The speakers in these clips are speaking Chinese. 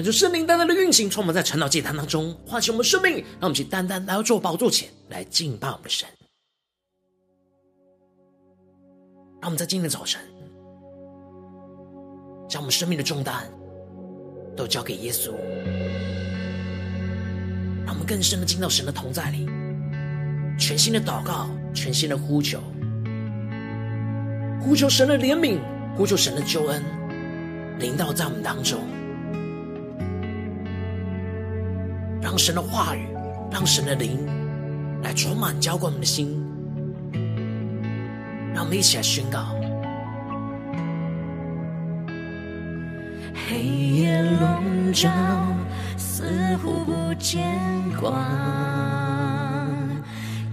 恳求圣灵单单的运行，充满在晨祷祭坛当中，唤醒我们生命，让我们去单单来到主宝座前来敬拜我们的神。让我们在今天的早晨，将我们生命的重担都交给耶稣，让我们更深的进到神的同在里，全新的祷告，全新的呼求，呼求神的怜悯，呼求神的救恩，临到在我们当中。神的话语，让神的灵来充满浇灌我们的心，让我们一起来宣告。黑夜笼罩，似乎不见光，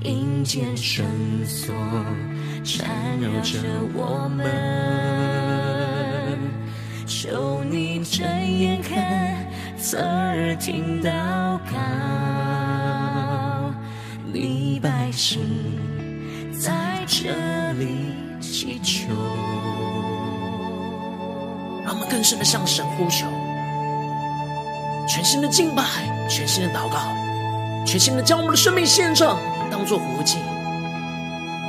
阴间绳索缠绕着我们，求你睁眼看。侧耳听祷告，你百姓在这里祈求。让我们更深的向神呼求，全新的敬拜，全新的祷告，全新的将我们的生命献上，当作活祭，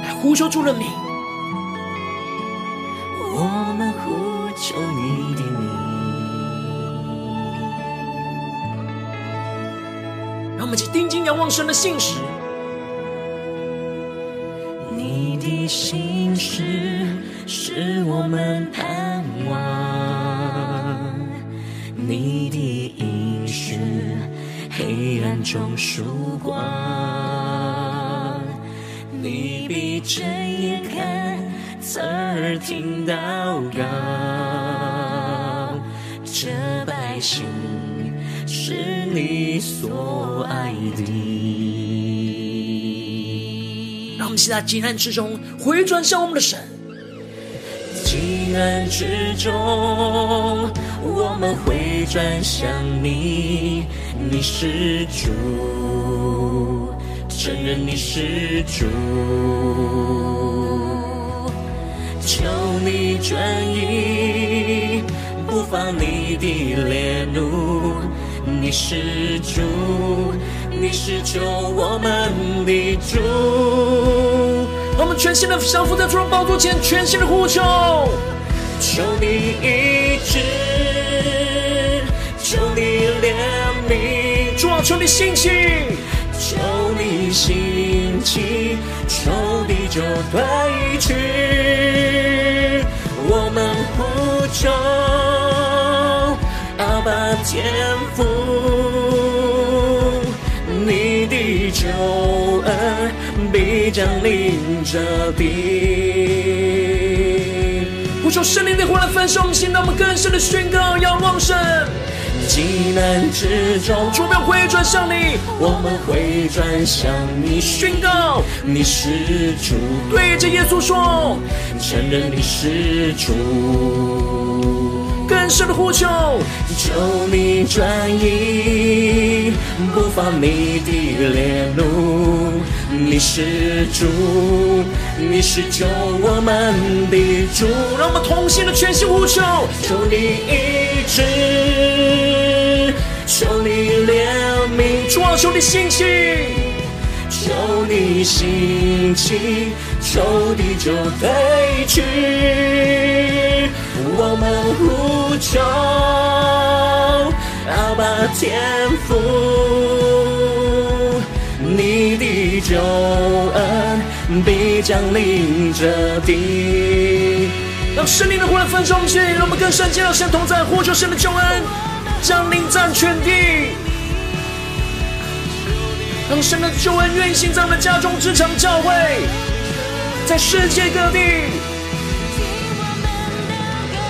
来呼求主的名。我们去定睛仰望神的信实，你的信实是我们盼望，你的应许黑暗中曙光，你闭着眼看，侧耳听祷告，这百姓。所爱的。让我们现在急难之中回转向我们的神。急难之中，我们回转向你，你是主，承认你是主，求你转意，不放你的烈怒。你是主，你是救我们的主。我们全新的降服在主的宝座前，全新的呼求，求你医治，求你怜悯，主啊，求你兴起，求你兴起，求你就退去。我们呼求。天赋，你的救恩必将临这地。呼求圣灵的火来焚烧我们心，让我们更深的宣告，要望神。极难之中，我们回转向你，我们会转向你宣告，你是主，对着耶稣说，承认你是主。更深的呼求，求你转移，不发你的烈怒。你是主，你是救我们的主。让我们同心的全心呼求，求你医治，求你怜悯，主啊，求你兴起，求你兴起，仇敌就退去。我们呼求，阿爸天父，你的救恩必降临这地。让圣灵的火来焚烧我们，让我们更深见到神同在，呼求神的救恩降临在全地。让神的救恩运行在我们家中、职场、教会，在世界各地。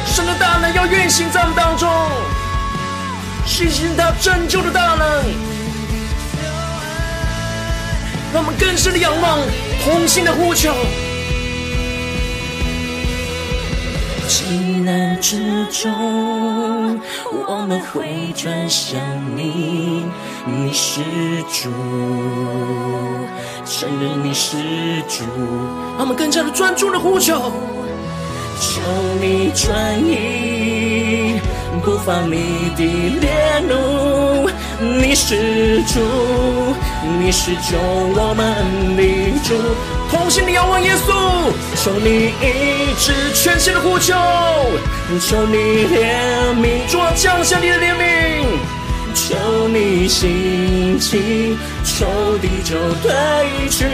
神的大能要运行在我们当中，实行他拯救的大能，让我们更深的仰望，同心的呼求。急难之中，我们会转向你，你是主，承认你是主，让我们更加的专注的呼求。求你转移，不发你的烈怒。你是主，你是救我们的主。同心的仰望耶稣，求你医治全心的呼求，求你怜悯，主啊，降下你的怜悯，求你兴起，仇敌就退去。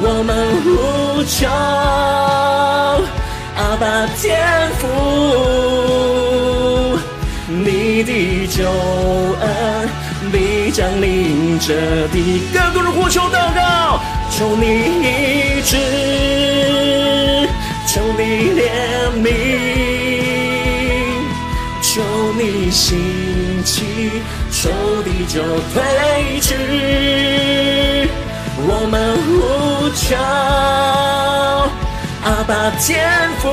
我们呼求，阿爸天父，你的救恩必降临这地。更多人呼求祷告，求你医治，求你怜悯，求你兴起，仇敌就退去。我们呼求，阿爸天父，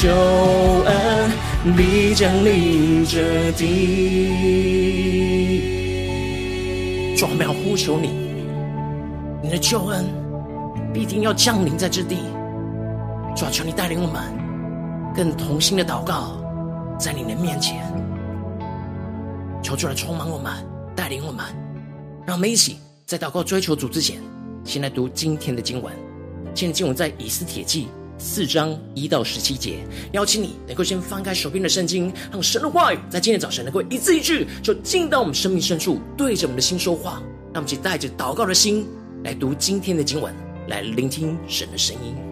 救恩必降临这地。主，我们要呼求你，你的救恩必定要降临在这地。主，求你带领我们更同心的祷告，在你的面前，求主来充满我们。带领我们，让我们一起在祷告追求主之前，先来读今天的经文。今天的经文在以斯帖记四章一到十七节。邀请你能够先翻开手边的圣经，让神的话语在今天早晨能够一字一句，就进到我们生命深处，对着我们的心说话。让我们去带着祷告的心来读今天的经文，来聆听神的声音。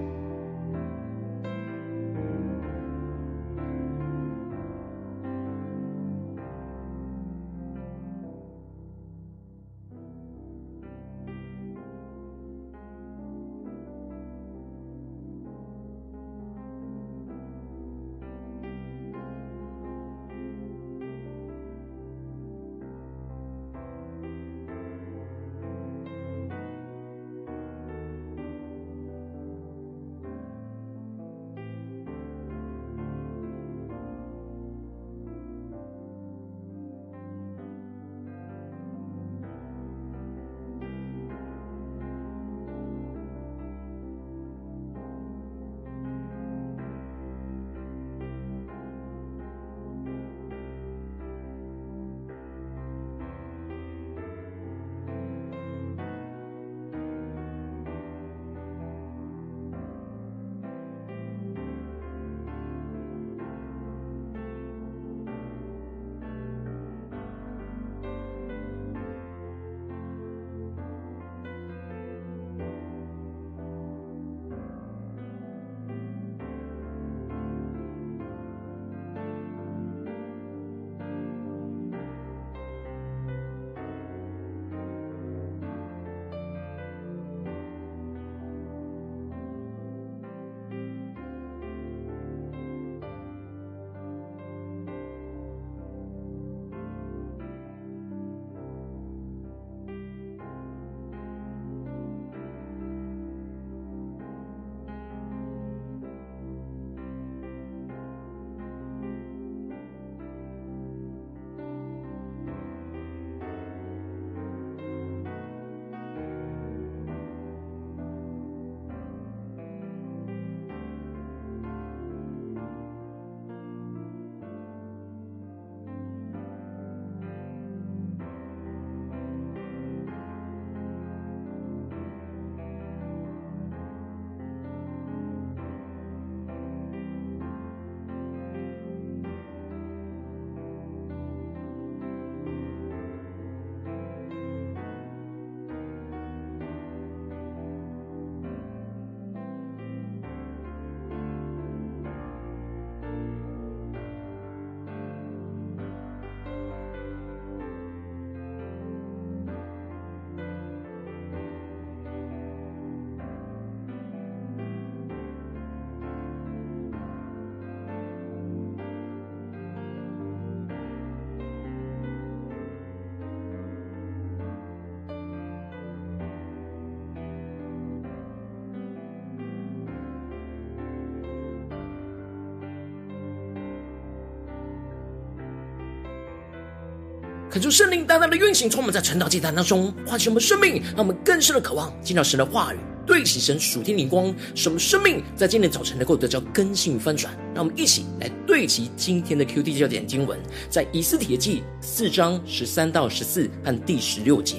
恳求圣灵大大的运行，充满在晨祷祭坛当中，唤醒我们生命，让我们更深的渴望见到神的话语，对齐神属天灵光，使我们生命在今天早晨能够得到更新与翻转。让我们一起来对齐今天的 QD 焦点经文，在以斯帖记四章十三到十四和第十六节。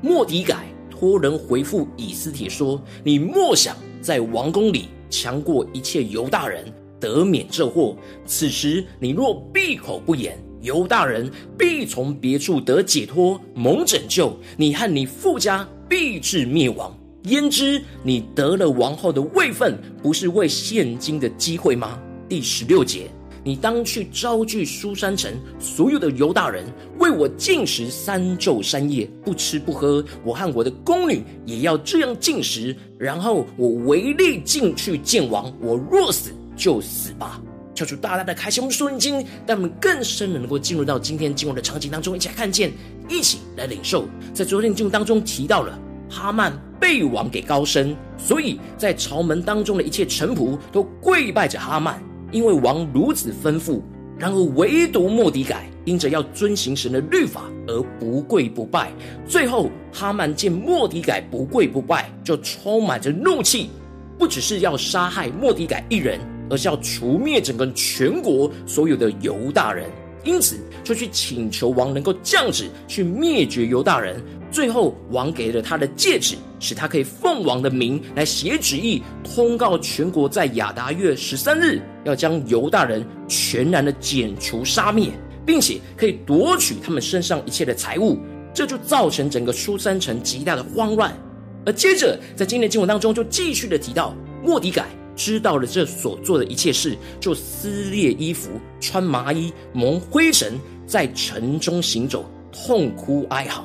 莫底改托人回复以斯帖说：“你莫想在王宫里强过一切犹大人，得免这祸。此时你若闭口不言。”犹大人必从别处得解脱，蒙拯救；你和你父家必至灭亡。焉知你得了王后的位分，不是为现今的机会吗？第十六节，你当去招聚书珊城所有的犹大人，为我进食三昼三夜，不吃不喝。我和我的宫女也要这样进食。然后我唯力进去见王，我若死就死吧。跳出大大的开启我们属灵经，让我们更深的能够进入到今天经文的场景当中，一起来看见，一起来领受。在昨天经文当中提到了哈曼被王给高升，所以在朝门当中的一切臣仆都跪拜着哈曼，因为王如此吩咐。然而唯独莫迪改因着要遵行神的律法而不跪不拜。最后哈曼见莫迪改不跪不拜，就充满着怒气，不只是要杀害莫迪改一人。而是要除灭整个全国所有的犹大人，因此就去请求王能够降旨去灭绝犹大人。最后，王给了他的戒指，使他可以奉王的名来写旨意，通告全国，在亚达月十三日要将犹大人全然的剪除杀灭，并且可以夺取他们身上一切的财物。这就造成整个苏三城极大的慌乱。而接着，在今天的经文当中，就继续的提到末底改。知道了这所做的一切事，就撕裂衣服，穿麻衣，蒙灰尘，在城中行走，痛哭哀嚎。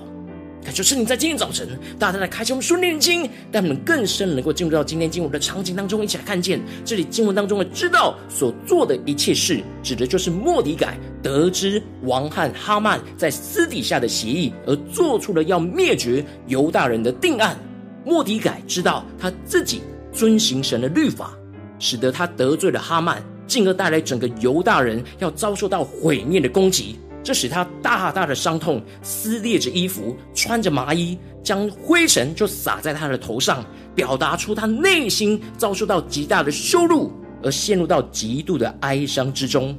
感谢圣灵在今天早晨，大家在开启我们属灵眼睛，让我们更深能够进入到今天经文的场景当中，一起来看见这里经文当中的知道所做的一切事，指的就是莫迪改得知王和哈曼在私底下的协议，而做出了要灭绝犹大人的定案。莫迪改知道他自己遵行神的律法。使得他得罪了哈曼，进而带来整个犹大人要遭受到毁灭的攻击，这使他大大的伤痛，撕裂着衣服，穿着麻衣，将灰尘就撒在他的头上，表达出他内心遭受到极大的羞辱，而陷入到极度的哀伤之中。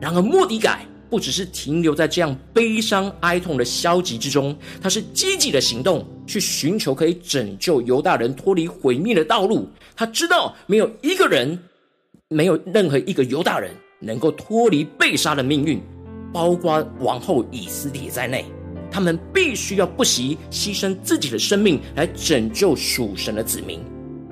然而莫迪改不只是停留在这样悲伤哀痛的消极之中，他是积极的行动，去寻求可以拯救犹大人脱离毁灭的道路。他知道没有一个人，没有任何一个犹大人能够脱离被杀的命运，包括王后以斯帖在内，他们必须要不惜牺牲自己的生命来拯救属神的子民。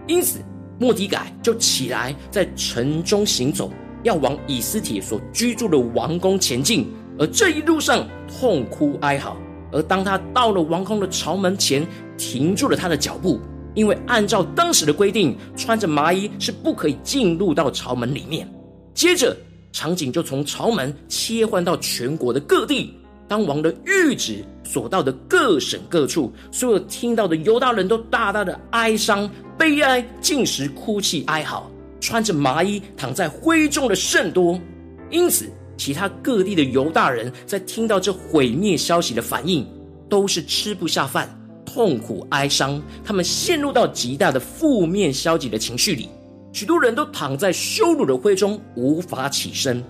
因此，莫迪改就起来在城中行走，要往以斯帖所居住的王宫前进，而这一路上痛哭哀嚎。而当他到了王宫的朝门前，停住了他的脚步。因为按照当时的规定，穿着麻衣是不可以进入到朝门里面。接着，场景就从朝门切换到全国的各地。当王的谕旨所到的各省各处，所有听到的犹大人都大大的哀伤、悲哀、禁食、哭泣、哀嚎，穿着麻衣躺在灰中的甚多。因此，其他各地的犹大人在听到这毁灭消息的反应，都是吃不下饭。痛苦哀伤，他们陷入到极大的负面消极的情绪里，许多人都躺在羞辱的灰中，无法起身。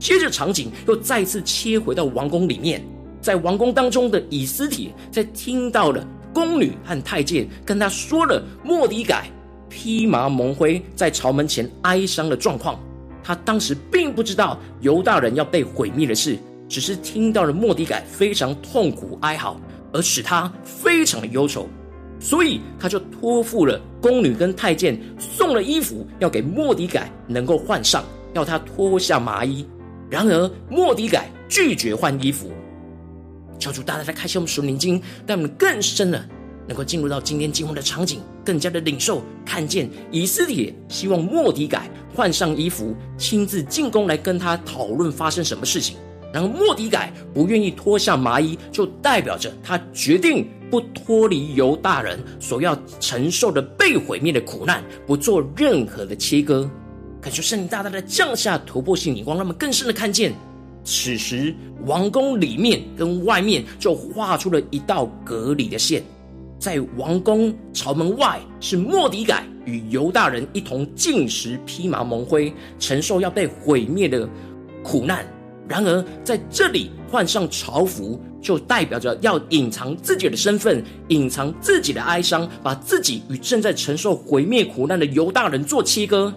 接着场景又再次切回到王宫里面，在王宫当中的以斯帖，在听到了宫女和太监跟他说了莫底改披麻蒙灰在朝门前哀伤的状况，他当时并不知道犹大人要被毁灭的事，只是听到了莫迪改非常痛苦哀嚎。而使他非常的忧愁，所以他就托付了宫女跟太监，送了衣服要给莫迪改能够换上，要他脱下麻衣。然而莫迪改拒绝换衣服。教主大大来开启我们属灵经，让我们更深了能够进入到今天经文的场景，更加的领受看见以斯帖希望末底改换上衣服，亲自进宫来跟他讨论发生什么事情。然后末底改不愿意脱下麻衣，就代表着他决定不脱离犹大人所要承受的被毁灭的苦难，不做任何的切割。感谢圣灵大大的降下突破性眼光，让我们更深的看见此时王宫里面跟外面就画出了一道隔离的线，在王宫朝门外是莫底改与犹大人一同进食、披麻蒙灰，承受要被毁灭的苦难。然而在这里换上朝服，就代表着要隐藏自己的身份，隐藏自己的哀伤，把自己与正在承受毁灭苦难的犹大人做切割。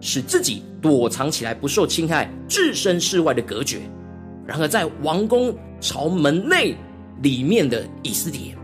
使自己躲藏起来，不受侵害，置身事外的隔绝。然而，在王宫朝门内里面的以斯帖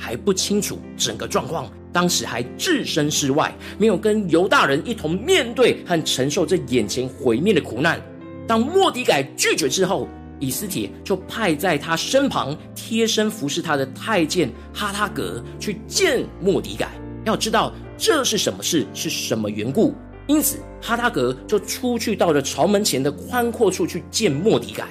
还不清楚整个状况，当时还置身事外，没有跟犹大人一同面对和承受这眼前毁灭的苦难。当莫迪改拒绝之后，以斯帖就派在他身旁贴身服侍他的太监哈他格去见莫迪改，要知道这是什么事，是什么缘故。因此，哈他格就出去到了朝门前的宽阔处去见莫迪改。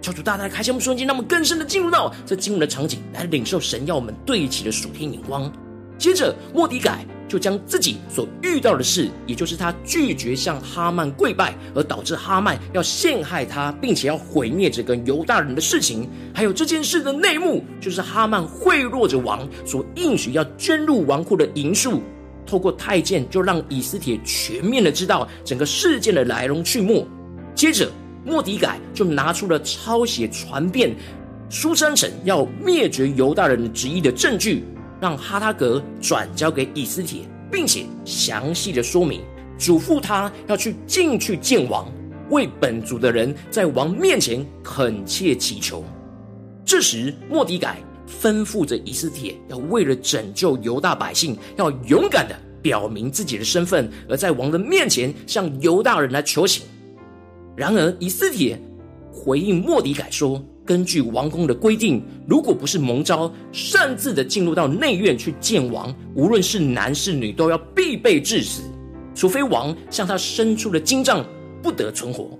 求主大大开箱我们双眼，让我们更深的进入到这经文的场景，来领受神要我们对齐的属天眼光。接着，莫迪改就将自己所遇到的事，也就是他拒绝向哈曼跪拜，而导致哈曼要陷害他，并且要毁灭这个犹大人的事情，还有这件事的内幕，就是哈曼贿赂着王所应许要捐入王库的银数。透过太监，就让以斯帖全面的知道整个事件的来龙去脉。接着，莫迪改就拿出了抄写传遍书珊城要灭绝犹大人的旨意的证据，让哈他格转交给以斯帖，并且详细的说明，嘱咐他要去进去见王，为本族的人在王面前恳切祈求。这时，莫迪改。吩咐着以斯帖要为了拯救犹大百姓，要勇敢的表明自己的身份，而在王的面前向犹大人来求情。然而，以斯帖回应莫迪改说：“根据王宫的规定，如果不是蒙召，擅自的进入到内院去见王，无论是男是女，都要必被治死，除非王向他伸出了金杖，不得存活。”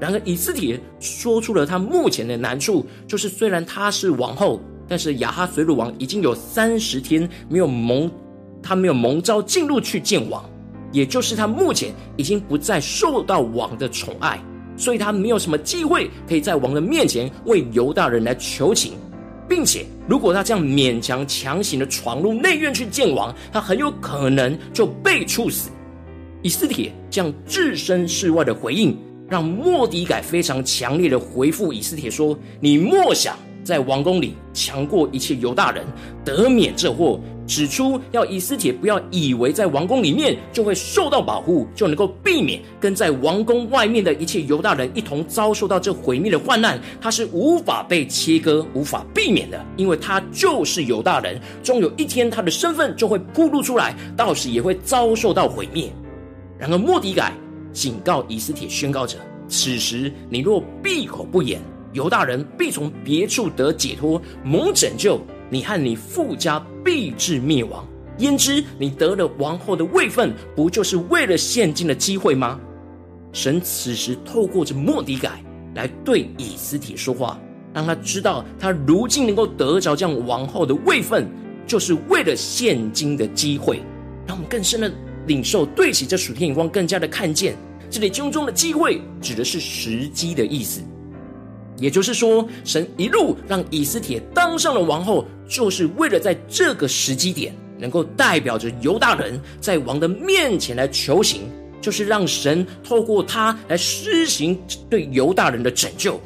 然而，以斯帖说出了他目前的难处，就是虽然他是王后。但是亚哈随鲁王已经有三十天没有蒙，他没有蒙召进入去见王，也就是他目前已经不再受到王的宠爱，所以他没有什么机会可以在王的面前为犹大人来求情，并且如果他这样勉强强行的闯入内院去见王，他很有可能就被处死。以斯帖这样置身事外的回应，让末底改非常强烈的回复以斯帖说：“你莫想。”在王宫里强过一切犹大人，得免这祸。指出要以斯帖不要以为在王宫里面就会受到保护，就能够避免跟在王宫外面的一切犹大人一同遭受到这毁灭的患难。他是无法被切割、无法避免的，因为他就是犹大人。终有一天，他的身份就会暴露出来，到时也会遭受到毁灭。然而，莫底改警告以斯帖，宣告着：此时你若闭口不言。犹大人必从别处得解脱，蒙拯救；你和你父家必至灭亡。焉知你得了王后的位分，不就是为了现今的机会吗？神此时透过着末底改来对以斯帖说话，让他知道他如今能够得着这样王后的位分，就是为了现今的机会。让我们更深的领受，对起这属天眼光，更加的看见这里经中的机会，指的是时机的意思。也就是说，神一路让以斯帖当上了王后，就是为了在这个时机点，能够代表着犹大人在王的面前来求情，就是让神透过他来施行对犹大人的拯救。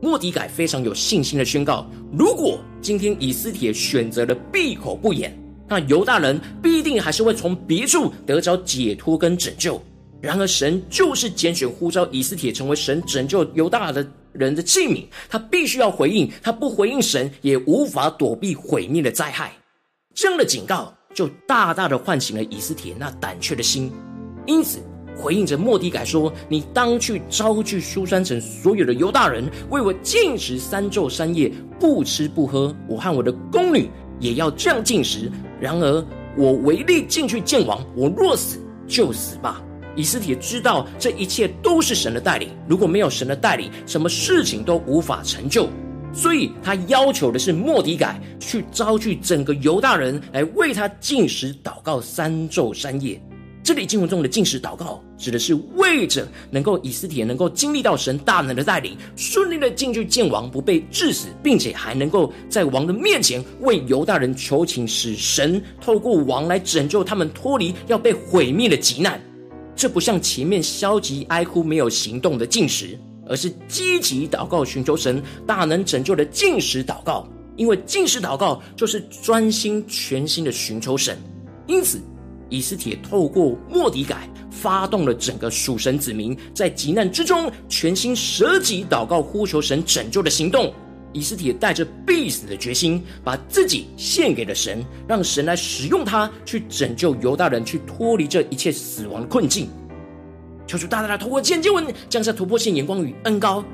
莫迪改非常有信心的宣告：如果今天以斯帖选择了闭口不言，那犹大人必定还是会从别处得着解脱跟拯救。然而，神就是拣选呼召以斯帖成为神拯救犹大的人的器皿，他必须要回应，他不回应神，也无法躲避毁灭的灾害。这样的警告就大大的唤醒了以斯帖那胆怯的心，因此回应着莫底改说：“你当去招聚苏珊城所有的犹大人，为我禁食三昼三夜，不吃不喝。我和我的宫女也要这样禁食。然而我唯利进去见王，我若死就死吧。”以斯帖知道这一切都是神的带领，如果没有神的带领，什么事情都无法成就。所以他要求的是末底改去招聚整个犹大人来为他进食祷告三昼三夜。这里经文中的进食祷告，指的是为着能够以斯帖能够经历到神大能的带领，顺利的进去见王，不被治死，并且还能够在王的面前为犹大人求情，使神透过王来拯救他们脱离要被毁灭的急难。这不像前面消极哀哭没有行动的禁食，而是积极祷告寻求神大能拯救的禁食祷告。因为禁食祷告就是专心全心的寻求神，因此。以斯帖透过莫迪改发动了整个属神子民在急难之中全心舍己祷告呼求神拯救的行动。以斯帖带着必死的决心，把自己献给了神，让神来使用他去拯救犹大人，去脱离这一切死亡困境。求主大大的透过今天经文，降下突破性眼光与恩高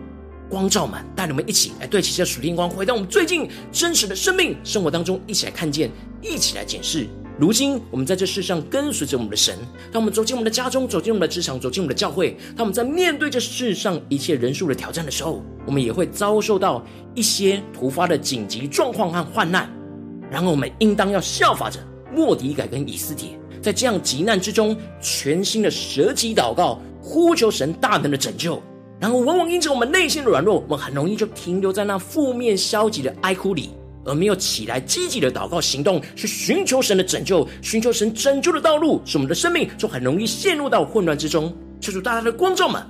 光照满，带你们一起来对齐这属天光，回到我们最近真实的生命生活当中，一起来看见，一起来检视。如今，我们在这世上跟随着我们的神，当我们走进我们的家中，走进我们的职场，走进我们的教会，当我们在面对这世上一切人数的挑战的时候，我们也会遭受到一些突发的紧急状况和患难。然后，我们应当要效法着莫迪改跟以斯帖，在这样急难之中，全心的舍己祷告，呼求神大能的拯救。然后，往往因着我们内心的软弱，我们很容易就停留在那负面消极的哀哭里。而没有起来积极的祷告行动，去寻求神的拯救，寻求神拯救的道路，使我们的生命就很容易陷入到混乱之中。求主大大的光照们，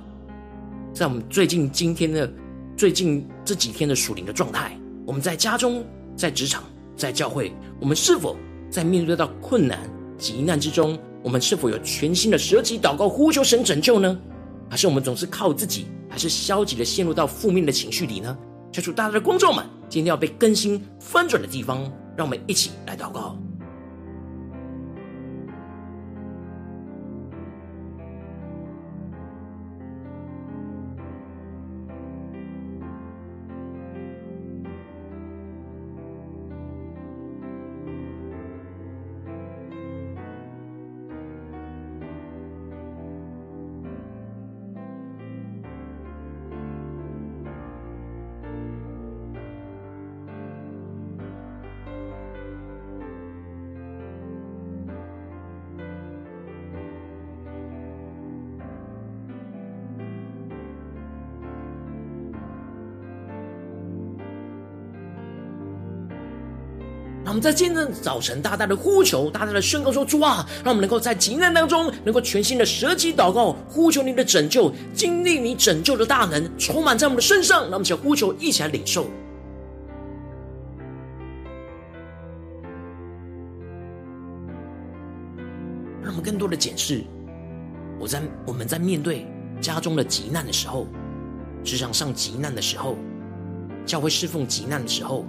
在我们最近今天的最近这几天的属灵的状态，我们在家中、在职场、在教会，我们是否在面对到困难、急难之中，我们是否有全新的舍己祷告，呼求神拯救呢？还是我们总是靠自己，还是消极的陷入到负面的情绪里呢？求主大大的光照们，今天要被更新翻转的地方，让我们一起来祷告。我们在今天早晨大大的呼求，大大的宣告说：“主啊，让我们能够在急难当中，能够全心的舍己祷告，呼求你的拯救，经历你拯救的大能，充满在我们的身上。”让我们一起呼求，一起来领受。让我们更多的检视，我在我们在面对家中的急难的时候，职场上急难的时候，教会侍奉急难的时候。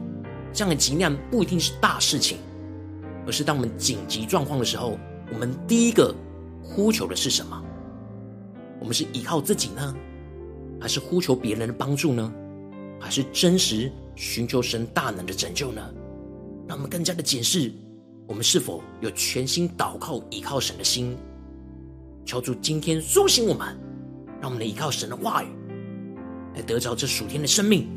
这样的急难不一定是大事情，而是当我们紧急状况的时候，我们第一个呼求的是什么？我们是依靠自己呢，还是呼求别人的帮助呢？还是真实寻求神大能的拯救呢？让我们更加的检视，我们是否有全心祷告、依靠神的心。求主今天苏醒我们，让我们能依靠神的话语，来得着这属天的生命。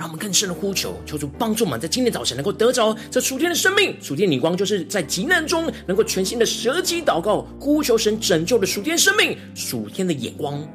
让我们更深的呼求，求主帮助我们，在今天早晨能够得着这属天的生命、属天的灵光，就是在极难中能够全新的舍己祷告，呼求神拯救的属天生命、属天的眼光。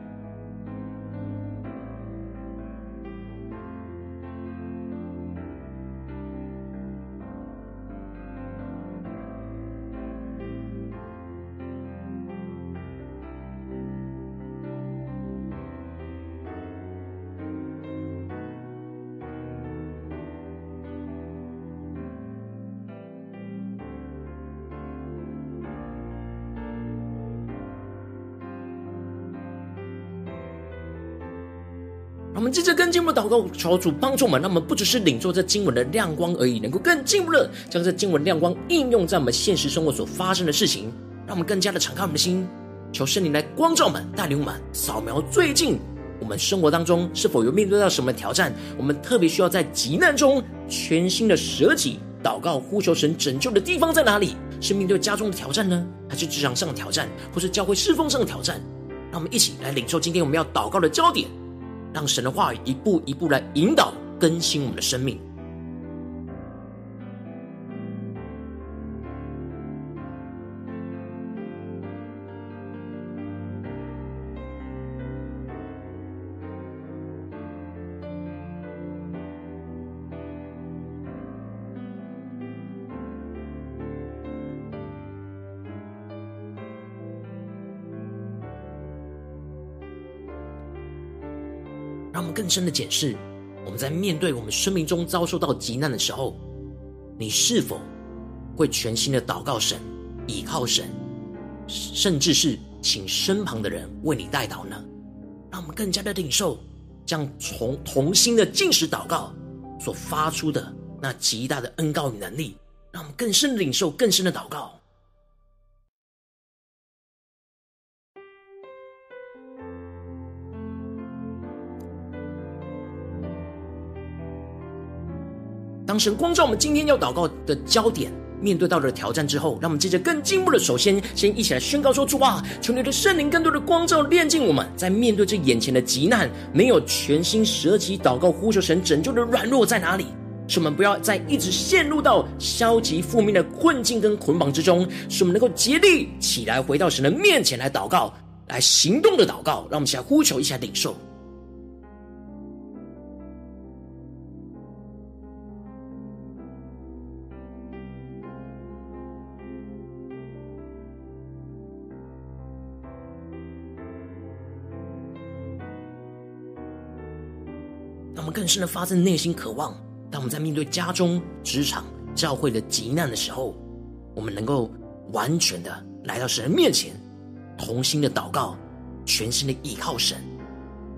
我们接着跟进我们的祷告，求主帮助我们，让我们不只是领受这经文的亮光而已，能够更进一步的将这经文亮光应用在我们现实生活所发生的事情，让我们更加的敞开我们的心，求圣灵来光照我们，带领我们扫描最近我们生活当中是否有面对到什么挑战，我们特别需要在急难中全新的舍己祷告，呼求神拯救的地方在哪里？是面对家中的挑战呢，还是职场上的挑战，或是教会侍奉上的挑战？让我们一起来领受今天我们要祷告的焦点。让神的话语一步一步来引导更新我们的生命，们更深的检视，我们在面对我们生命中遭受到极难的时候，你是否会全心的祷告神、倚靠神，甚至是请身旁的人为你代祷呢？让我们更加的领受，这样从同心的进食祷告所发出的那极大的恩膏与能力，让我们更深的领受、更深的祷告。神光照我们今天要祷告的焦点，面对到了挑战之后，让我们接着更进一步的，首先先一起来宣告说：主啊，求你的圣灵更多的光照炼净我们，在面对这眼前的急难，没有全心舍己祷告呼求神拯救的软弱在哪里？使我们不要再一直陷入到消极负面的困境跟捆绑之中，使我们能够竭力起来回到神的面前来祷告，来行动的祷告，让我们一起来呼求，一起来领受。我们更深的发自内心渴望，当我们在面对家中、职场、教会的急难的时候，我们能够完全的来到神的面前，同心的祷告，全心的依靠神。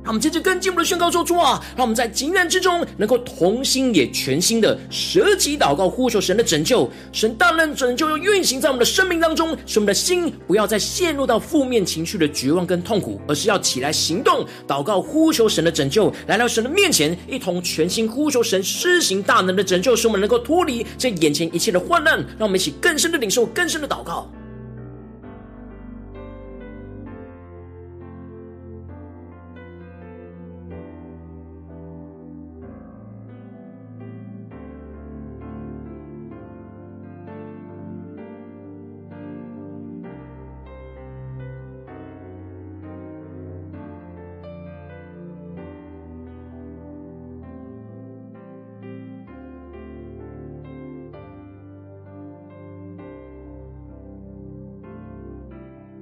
让我们接着更进一步的宣告说：主啊，让我们在急难之中能够同心也全心的舍己祷告，呼求神的拯救。神大能拯救又运行在我们的生命当中，使我们的心不要再陷入到负面情绪的绝望跟痛苦，而是要起来行动，祷告呼求神的拯救，来到神的面前，一同全心呼求神施行大能的拯救，使我们能够脱离这眼前一切的患难。让我们一起更深的领受，更深的祷告。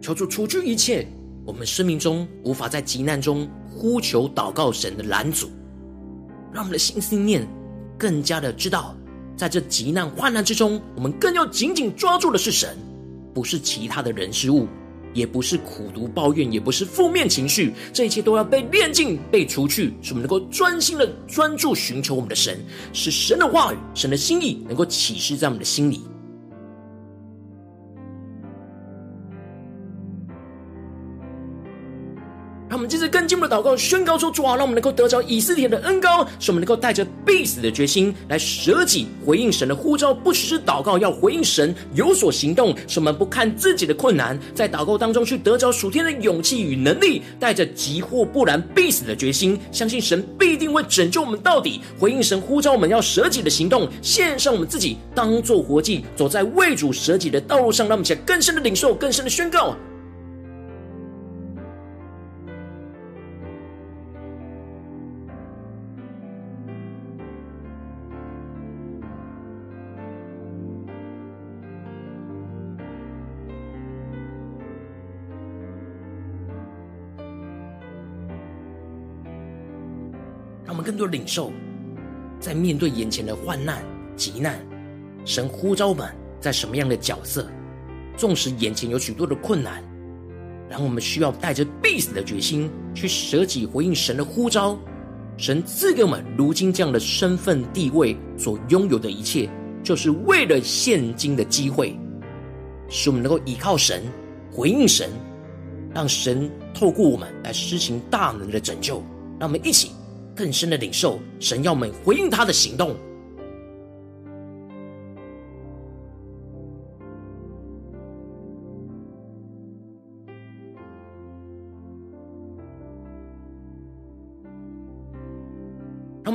求主除去一切我们生命中无法在急难中呼求祷告神的拦阻，让我们的心思念更加的知道，在这急难患难之中，我们更要紧紧抓住的是神，不是其他的人事物，也不是苦读抱怨，也不是负面情绪，这一切都要被炼净、被除去，使我们能够专心的专注寻求我们的神，使神的话语、神的心意能够启示在我们的心里。祷告，宣告说：主啊，让我们能够得着以斯帖的恩膏，使我们能够带着必死的决心来舍己回应神的呼召，不只是祷告，要回应神有所行动，使我们不看自己的困难，在祷告当中去得着属天的勇气与能力，带着急或不然必死的决心，相信神必定会拯救我们到底。回应神呼召我们要舍己的行动，献上我们自己当做活祭，走在为主舍己的道路上，让我们起来更深的领受，更深的宣告。更多领受，在面对眼前的患难、急难，神呼召我们在什么样的角色？纵使眼前有许多的困难，然后我们需要带着必死的决心去舍己回应神的呼召。神赐给我们如今这样的身份地位所拥有的一切，就是为了现今的机会，使我们能够依靠神，回应神，让神透过我们来施行大能的拯救。让我们一起。更深的领受，神要们回应他的行动。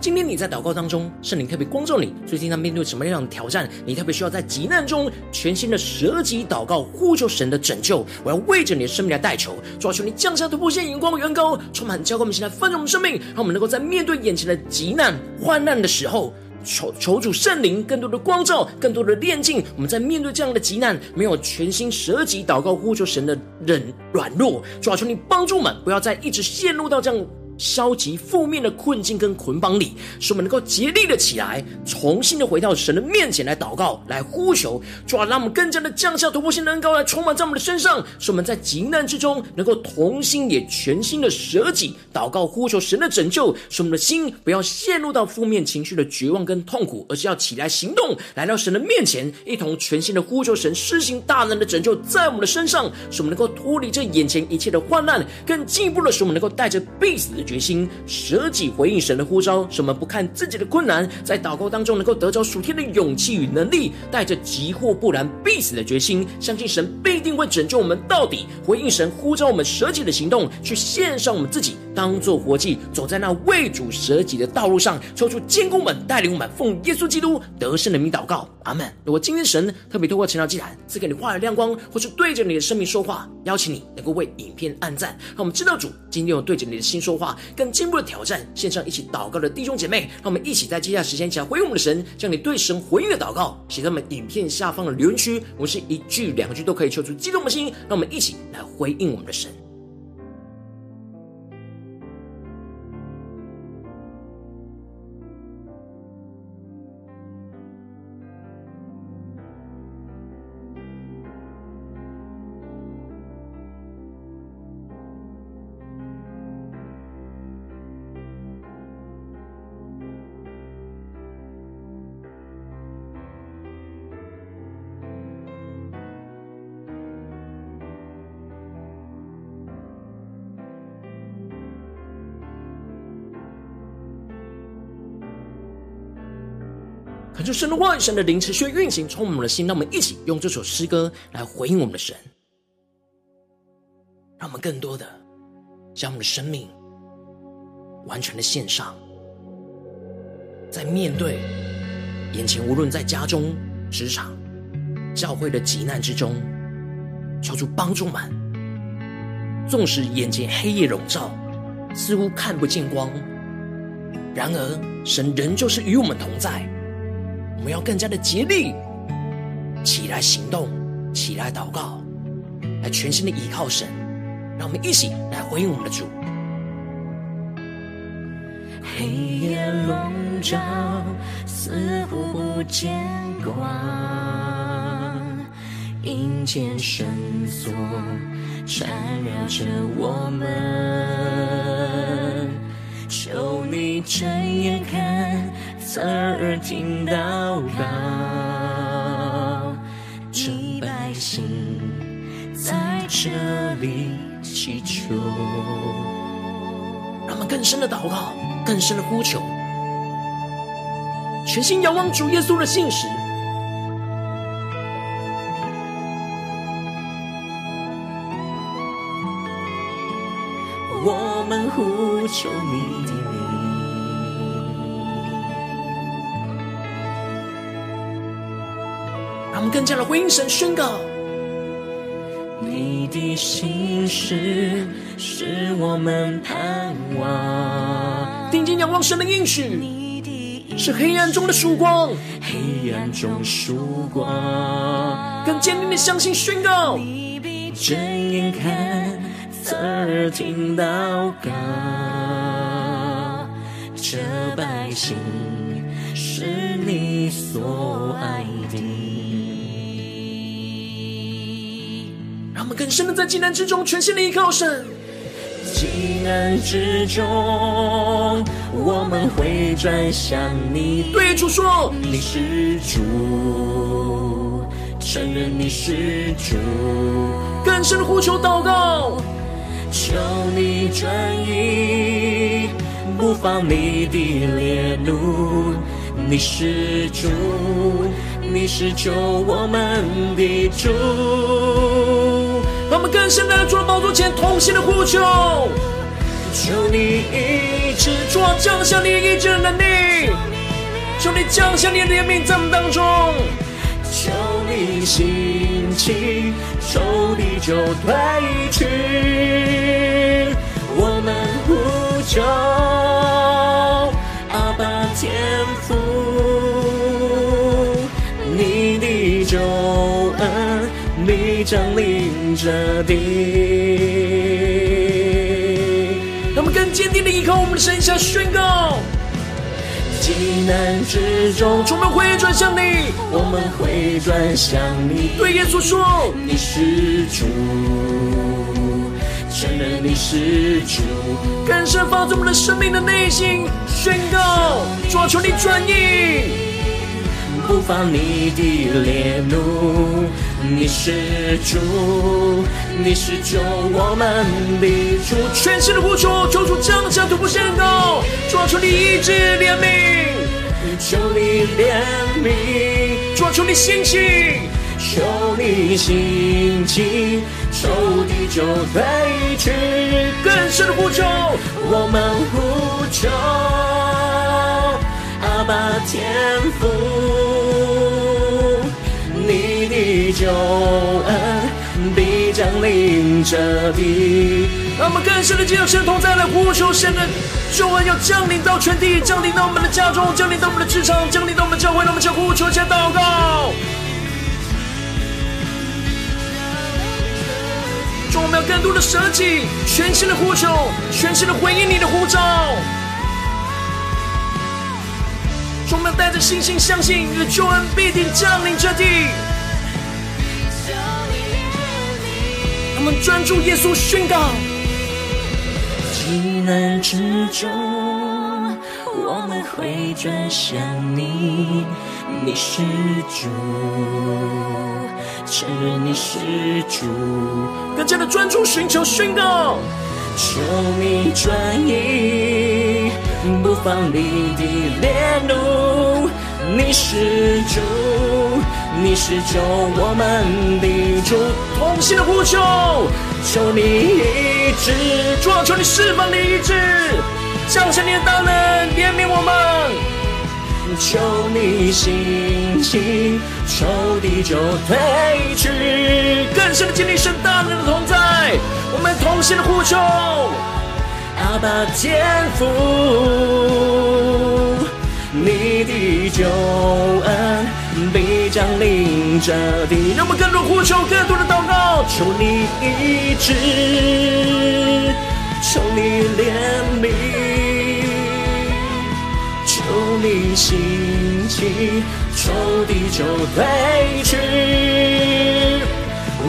今天你在祷告当中，圣灵特别光照你，最近在面对什么样的挑战？你特别需要在急难中全心的舍己祷告，呼求神的拯救。我要为着你的生命来代求，主啊，求你降下突破线、荧光、远高，充满浇灌我们现在丰盛的生命，让我们能够在面对眼前的急难、患难的时候，求求主圣灵更多的光照，更多的炼净。我们在面对这样的急难，没有全心舍己祷告、呼求神的人软弱，主啊，求你帮助我们，不要再一直陷入到这样。消极负面的困境跟捆绑里，使我们能够竭力的起来，重新的回到神的面前来祷告，来呼求，主啊，让我们更加的降下突破性的恩膏来充满在我们的身上，使我们在极难之中能够同心也全心的舍己祷告，呼求神的拯救，使我们的心不要陷入到负面情绪的绝望跟痛苦，而是要起来行动，来到神的面前，一同全心的呼求神施行大能的拯救在我们的身上，使我们能够脱离这眼前一切的患难，更进一步的使我们能够带着必死的决心舍己回应神的呼召，什么不看自己的困难，在祷告当中能够得着属天的勇气与能力，带着急或不然必死的决心，相信神必定会拯救我们到底。回应神呼召我们舍己的行动，去献上我们自己，当做活祭，走在那为主舍己的道路上，抽出监工们带领我们，奉耶稣基督得胜的名祷告，阿门。如果今天神特别透过晨祷祭坛赐给你话语亮光，或是对着你的生命说话，邀请你能够为影片按赞，让我们知道主今天有对着你的心说话，更。进一步的挑战，线上一起祷告的弟兄姐妹，让我们一起在接下来时间，一起来回应我们的神，将你对神回应的祷告写在我们影片下方的留言区。我们是一句两句都可以求出激动的心，让我们一起来回应我们的神。可是神的万，神的灵持续运行，充满我们的心。让我们一起用这首诗歌来回应我们的神，让我们更多的将我们的生命完全的献上，在面对眼前无论在家中、职场、教会的急难之中，求主帮助们。纵使眼前黑夜笼罩，似乎看不见光，然而神仍旧是与我们同在。我们要更加的竭力起来行动，起来祷告，来全心的依靠神。让我们一起来回应我们的主。黑夜笼罩，似乎不见光，阴间绳索缠绕着我们，求你睁眼看。侧耳听祷告，这百姓在这里祈求。让我们更深的祷告，更深的呼求，全心仰望主耶稣的信实。我们呼求你们更加的回应神，宣告你的心事是我们盼望。定睛仰望神的应许，是黑暗中的曙光，黑暗中曙光。更坚定的相信宣告，睁眼看，侧耳听祷告，这百姓是你所爱的。们更深的在急难之中，全心的依靠神。急难之中，我们会转向你。对主说，你是主，承认你是主。更深的呼求祷告，求你转意，不放你的烈怒。你是主，你是救我们的主。现在主的宝座前同心的呼求，求你一直，主，降下你医治的能力，求你降下你的怜悯在我们当中，求你兴起，仇敌就退去，我们呼求阿爸天父，降临这地。让我们更坚定的依靠，我们的神下宣告：急难之中，我们回转向你，我们回转向你。对耶稣说：你是主，承认你是主，更深发自我们的生命的内心宣告：主啊，求你转意，不发你的烈怒。你是主，你是救我们的主，全新的呼求，求主降下突破宣告，主啊，求你医治怜悯，求你怜悯，主啊，求你兴起，求你兴起，仇敌就退去，更深的呼求，我们呼求阿爸天父。救恩必将临这地，让我们更深的进入神同在来呼求神的救恩，要降临到全地，降临到我们的家中，降临到我们的职场，降临到我们教会，让我们向呼求，向祷告。我们要更多的舍己，全新的呼求，全新的回应你的呼召。我们带着信心，相信你的救恩必定降临这地。专注耶稣宣告，急难之中，我们会转向你，你是主，承认你是主，更加的专注寻求宣告，求你转移，不放你的烈怒，你是主。你是救我们的主，同心的呼求，求你医治，主啊，求你释放你医治，降下你的大能，怜悯我们。求你兴起，仇敌就退去，更深的经历神大能的同在。我们同心的呼求，阿爸天父，你的救恩。必将临这地，让我们更多呼求，更多的祷告，求你医治，求你怜悯，求你兴起，仇敌就退去。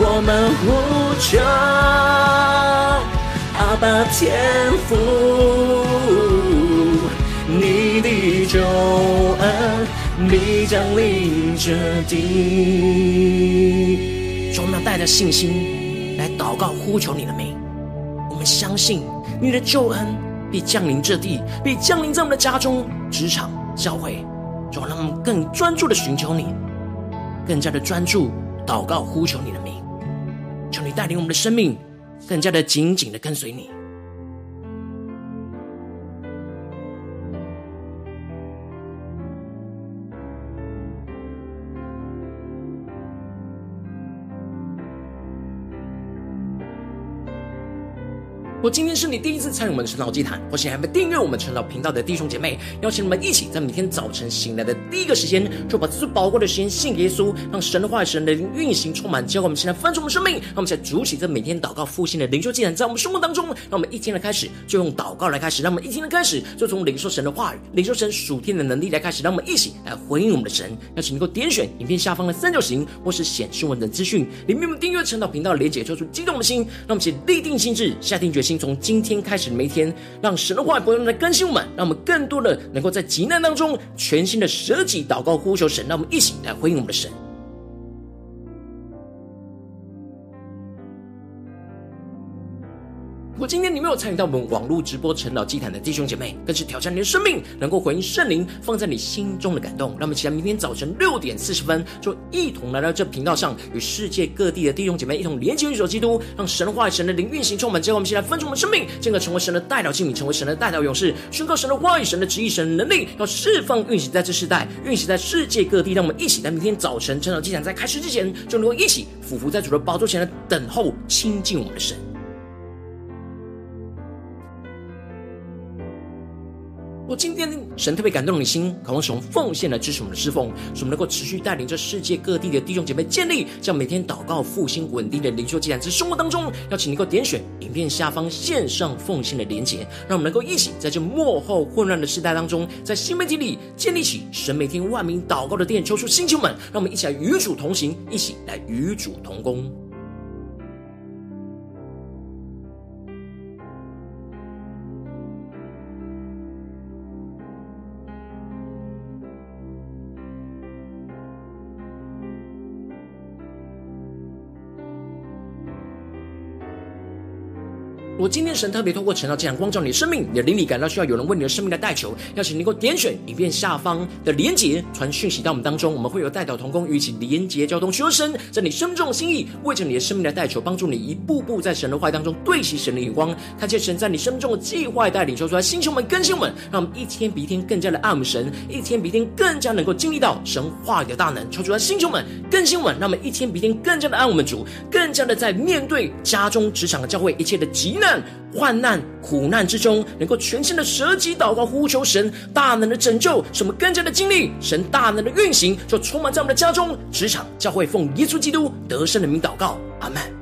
我们呼求阿爸天父，你的救。必将临这地，从那带着信心来祷告呼求你的名。我们相信你的救恩必降临这地，必降临在我们的家中、职场、教会。主，让我们更专注的寻求你，更加的专注祷告呼求你的名。求你带领我们的生命更加的紧紧的跟随你。我今天是你第一次参与我们的晨祷祭坛，或是还没订阅我们晨祷频道的弟兄姐妹，邀请你们一起在每天早晨醒来的第一个时间，就把这最宝贵的时间献给耶稣，让神的话语、神的运行充满，教会我们现在翻出我们生命，让我们在主起这每天祷告复兴的灵修祭坛，在我们生活当中，让我们一天的开始就用祷告来开始，让我们一天的开始就从领受神的话语、领受神属天的能力来开始，让我们一起来回应我们的神。邀请能够点选影片下方的三角形，或是显示文的资讯里面，我们订阅晨祷频道的连结，做出激动的心，让我们一起立定心志，下定决心，请从今天开始每一天，让神的话语不断来更新我们，让我们更多的能够在急难当中全新的舍己祷告呼求神，让我们一起来回应我们的神。如果今天你没有参与到我们网络直播晨祷祭坛的弟兄姐妹，更是挑战你的生命，能够回应圣灵放在你心中的感动。让我们期待明天早晨六点四十分，就一同来到这频道上，与世界各地的弟兄姐妹一同连接、运手基督，让神话语、神的灵运行充满。之后，我们现在分出我们生命，进而成为神的代表器皿，成为神的代表勇士，宣告神的话语、神的旨意、神的能力，要释放运行在这世代，运行在世界各地。让我们一起在明天早晨晨祷祭坛在开始之前，就能够一起俯伏在主的宝座前来等候亲近我们的神。我今天神特别感动你的心，渴望使用奉献来支持我们的侍奉，使我们能够持续带领着世界各地的弟兄姐妹建立这样每天祷告复兴稳定的灵修祭坛，在生活当中，邀请你能够点选影片下方线上奉献的连结，让我们能够一起在这幕后混乱的时代当中，在新媒体里建立起神每天万名祷告的殿，抽出星球们，让我们一起来与主同行，一起来与主同工。如果今天神特别透过陈道这样光照你的生命，你的灵里感到需要有人为你的生命来代求，邀请你能够点选影片下方的连结，传讯息到我们当中，我们会有代祷同工与一起连结交通，求神在你生命中的心意，为着你的生命来代求，帮助你一步步在神的话当中对齐神的眼光，看见神在你生命中的计划带领，说出来，星球们、更新们，让我们一天比一天更加的爱我们神，一天比一天更加能够经历到神话语的大能，求出来，星球们、更新们，让我们一天比一天更加的爱我们主，更加的在面对家中、职场的教会一切的急难。患难苦难之中，能够全心的舍己祷告，呼求神大能的拯救，使我们更加的经历神大能的运行，就充满在我们的家中、职场、教会，奉耶稣基督得胜的名祷告，阿门。